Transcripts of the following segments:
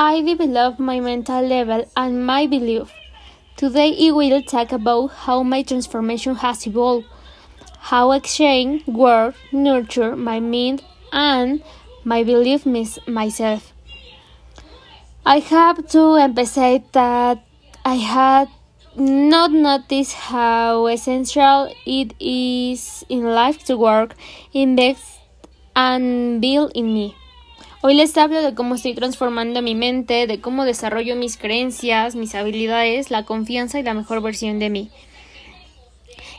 I develop my mental level and my belief. Today I will talk about how my transformation has evolved, how exchange, work, nurture my mind and my belief myself. I have to emphasize that I had not noticed how essential it is in life to work, invest, and build in me. Hoy les hablo de cómo estoy transformando mi mente, de cómo desarrollo mis creencias, mis habilidades, la confianza y la mejor versión de mí.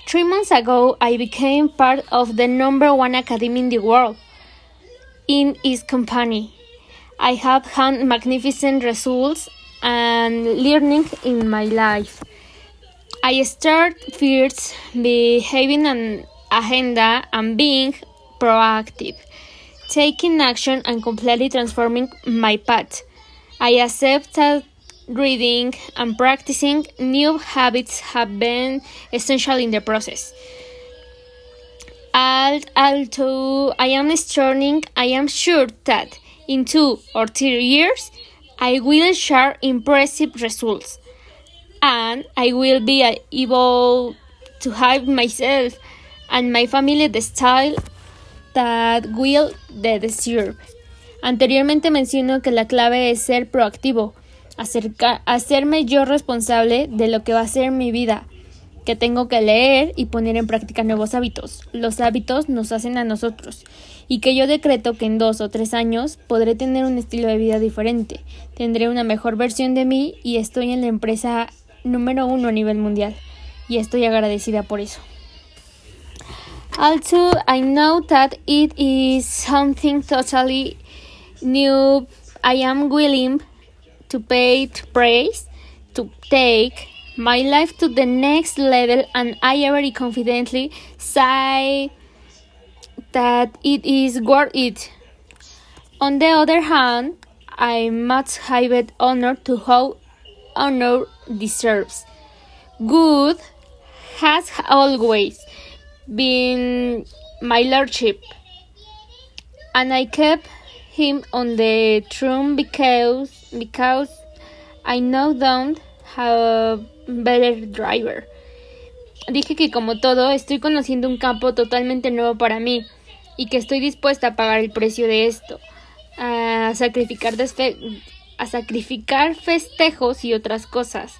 Three months ago, I became part of the number one academy in the world in its company. I have had magnificent results and learning in my life. I start first behaving an agenda and being proactive taking action and completely transforming my path. I accept that reading and practicing new habits have been essential in the process. Although I am starting, I am sure that in two or three years I will share impressive results and I will be able to have myself and my family the style that will deserve. Anteriormente menciono que la clave es ser proactivo, hacerme yo responsable de lo que va a ser mi vida, que tengo que leer y poner en práctica nuevos hábitos. Los hábitos nos hacen a nosotros y que yo decreto que en dos o tres años podré tener un estilo de vida diferente, tendré una mejor versión de mí y estoy en la empresa número uno a nivel mundial y estoy agradecida por eso. Also, I know that it is something totally new. I am willing to pay to praise, to take my life to the next level, and I very confidently say that it is worth it. On the other hand, I must have it honor to how honor deserves. Good has always been my lordship, and I kept him on the throne because because I know don't have better driver. Dije que como todo estoy conociendo un campo totalmente nuevo para mí y que estoy dispuesta a pagar el precio de esto, a sacrificar, a sacrificar festejos y otras cosas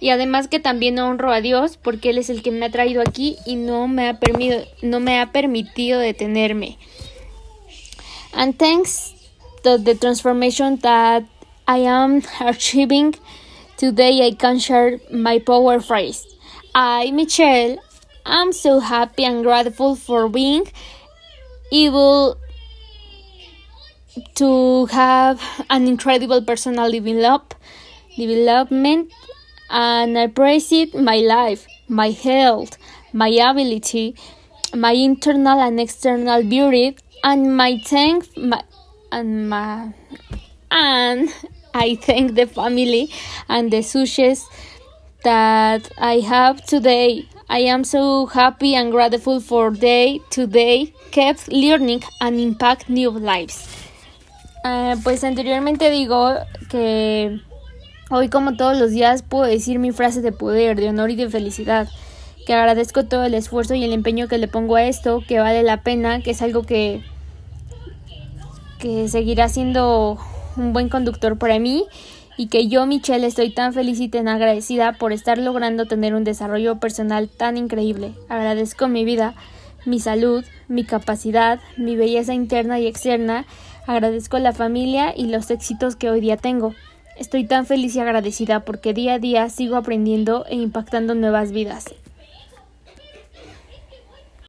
y además que también honro a Dios porque Él es el que me ha traído aquí y no me ha, permitido, no me ha permitido detenerme. And thanks to the transformation that I am achieving today, I can share my power phrase. I, Michelle, am so happy and grateful for being able to have an incredible personal develop, development and I it my life, my health, my ability, my internal and external beauty, and my thank my and my and I thank the family and the success that I have today. I am so happy and grateful for day today kept learning and impact new lives. Uh, pues anteriormente digo que Hoy, como todos los días, puedo decir mi frase de poder, de honor y de felicidad, que agradezco todo el esfuerzo y el empeño que le pongo a esto, que vale la pena, que es algo que, que seguirá siendo un buen conductor para mí y que yo, Michelle, estoy tan feliz y tan agradecida por estar logrando tener un desarrollo personal tan increíble. Agradezco mi vida, mi salud, mi capacidad, mi belleza interna y externa, agradezco la familia y los éxitos que hoy día tengo. Estoy tan feliz y agradecida porque día a día sigo aprendiendo e impactando nuevas vidas.